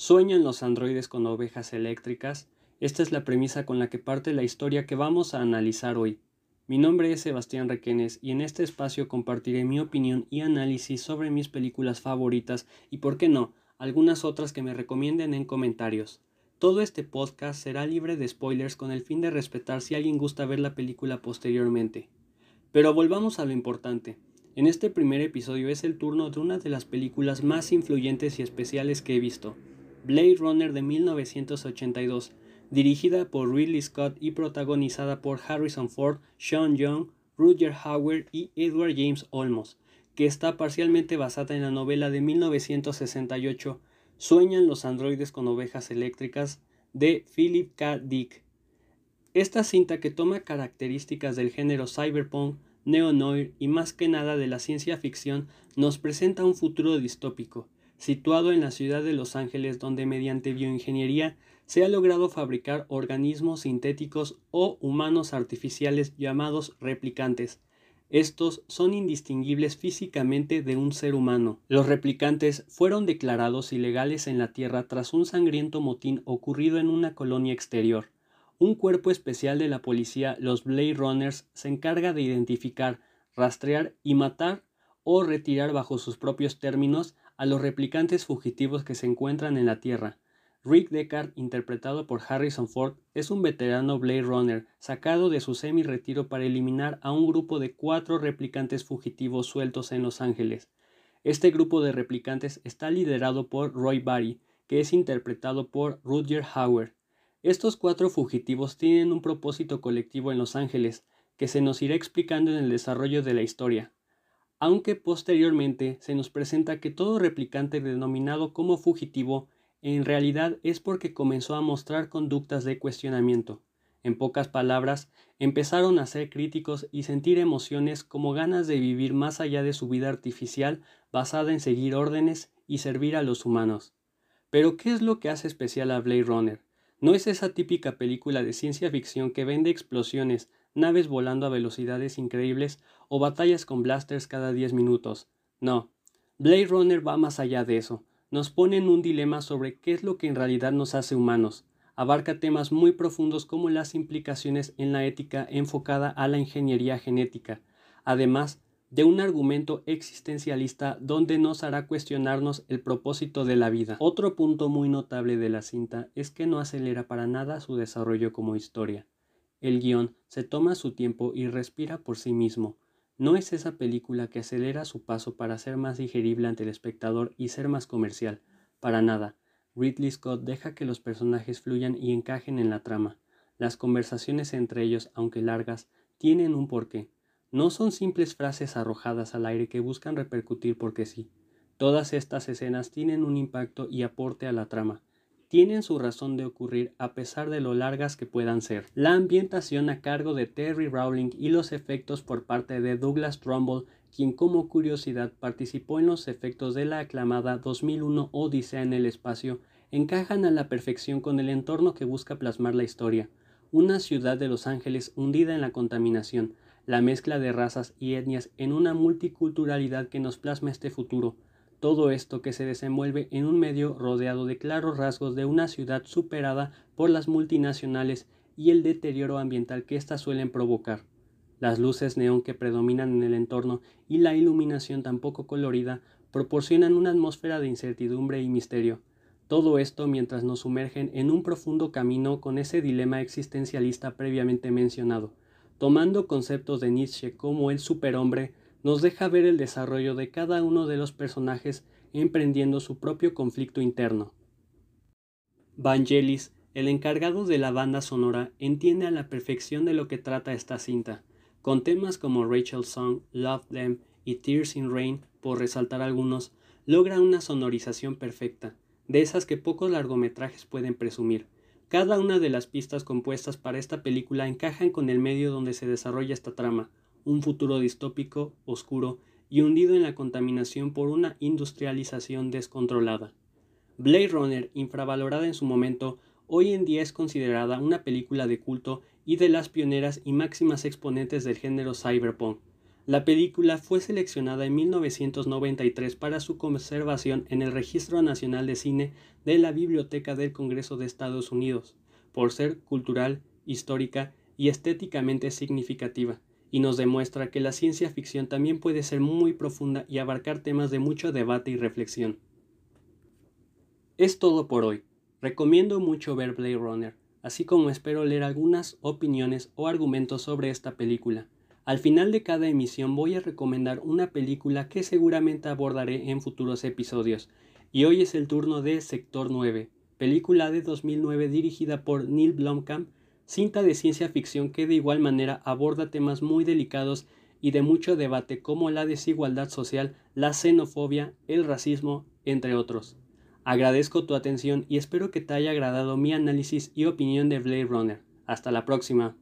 ¿Sueñan los androides con ovejas eléctricas? Esta es la premisa con la que parte la historia que vamos a analizar hoy. Mi nombre es Sebastián Requenes y en este espacio compartiré mi opinión y análisis sobre mis películas favoritas y, por qué no, algunas otras que me recomienden en comentarios. Todo este podcast será libre de spoilers con el fin de respetar si alguien gusta ver la película posteriormente. Pero volvamos a lo importante. En este primer episodio es el turno de una de las películas más influyentes y especiales que he visto, Blade Runner de 1982, dirigida por Ridley Scott y protagonizada por Harrison Ford, Sean Young, Roger Howard y Edward James Olmos, que está parcialmente basada en la novela de 1968 Sueñan los androides con ovejas eléctricas de Philip K. Dick. Esta cinta que toma características del género cyberpunk, neo-noir y más que nada de la ciencia ficción nos presenta un futuro distópico, situado en la ciudad de Los Ángeles donde mediante bioingeniería se ha logrado fabricar organismos sintéticos o humanos artificiales llamados replicantes. Estos son indistinguibles físicamente de un ser humano. Los replicantes fueron declarados ilegales en la Tierra tras un sangriento motín ocurrido en una colonia exterior. Un cuerpo especial de la policía, los Blade Runners, se encarga de identificar, rastrear y matar o retirar bajo sus propios términos a los replicantes fugitivos que se encuentran en la Tierra. Rick Deckard, interpretado por Harrison Ford, es un veterano Blade Runner sacado de su semi-retiro para eliminar a un grupo de cuatro replicantes fugitivos sueltos en Los Ángeles. Este grupo de replicantes está liderado por Roy Barry, que es interpretado por Roger Hauer. Estos cuatro fugitivos tienen un propósito colectivo en Los Ángeles, que se nos irá explicando en el desarrollo de la historia aunque posteriormente se nos presenta que todo replicante denominado como fugitivo en realidad es porque comenzó a mostrar conductas de cuestionamiento. En pocas palabras, empezaron a ser críticos y sentir emociones como ganas de vivir más allá de su vida artificial basada en seguir órdenes y servir a los humanos. Pero ¿qué es lo que hace especial a Blade Runner? No es esa típica película de ciencia ficción que vende explosiones, naves volando a velocidades increíbles o batallas con blasters cada 10 minutos. No, Blade Runner va más allá de eso. Nos pone en un dilema sobre qué es lo que en realidad nos hace humanos. Abarca temas muy profundos como las implicaciones en la ética enfocada a la ingeniería genética, además de un argumento existencialista donde nos hará cuestionarnos el propósito de la vida. Otro punto muy notable de la cinta es que no acelera para nada su desarrollo como historia. El guion se toma su tiempo y respira por sí mismo. No es esa película que acelera su paso para ser más digerible ante el espectador y ser más comercial. Para nada. Ridley Scott deja que los personajes fluyan y encajen en la trama. Las conversaciones entre ellos, aunque largas, tienen un porqué. No son simples frases arrojadas al aire que buscan repercutir porque sí. Todas estas escenas tienen un impacto y aporte a la trama tienen su razón de ocurrir a pesar de lo largas que puedan ser. La ambientación a cargo de Terry Rowling y los efectos por parte de Douglas Trumbull, quien como curiosidad participó en los efectos de la aclamada 2001 Odisea en el espacio, encajan a la perfección con el entorno que busca plasmar la historia. Una ciudad de Los Ángeles hundida en la contaminación, la mezcla de razas y etnias en una multiculturalidad que nos plasma este futuro, todo esto que se desenvuelve en un medio rodeado de claros rasgos de una ciudad superada por las multinacionales y el deterioro ambiental que éstas suelen provocar. Las luces neón que predominan en el entorno y la iluminación tan poco colorida proporcionan una atmósfera de incertidumbre y misterio. Todo esto mientras nos sumergen en un profundo camino con ese dilema existencialista previamente mencionado, tomando conceptos de Nietzsche como el superhombre, nos deja ver el desarrollo de cada uno de los personajes emprendiendo su propio conflicto interno. Vangelis, el encargado de la banda sonora, entiende a la perfección de lo que trata esta cinta, con temas como Rachel's Song, Love Them y Tears in Rain, por resaltar algunos, logra una sonorización perfecta, de esas que pocos largometrajes pueden presumir. Cada una de las pistas compuestas para esta película encajan con el medio donde se desarrolla esta trama, un futuro distópico, oscuro y hundido en la contaminación por una industrialización descontrolada. Blade Runner, infravalorada en su momento, hoy en día es considerada una película de culto y de las pioneras y máximas exponentes del género cyberpunk. La película fue seleccionada en 1993 para su conservación en el Registro Nacional de Cine de la Biblioteca del Congreso de Estados Unidos, por ser cultural, histórica y estéticamente significativa, y nos demuestra que la ciencia ficción también puede ser muy profunda y abarcar temas de mucho debate y reflexión. Es todo por hoy. Recomiendo mucho ver Blade Runner, así como espero leer algunas opiniones o argumentos sobre esta película. Al final de cada emisión voy a recomendar una película que seguramente abordaré en futuros episodios, y hoy es el turno de Sector 9, película de 2009 dirigida por Neil Blomkamp, cinta de ciencia ficción que de igual manera aborda temas muy delicados y de mucho debate como la desigualdad social, la xenofobia, el racismo, entre otros. Agradezco tu atención y espero que te haya agradado mi análisis y opinión de Blade Runner. Hasta la próxima.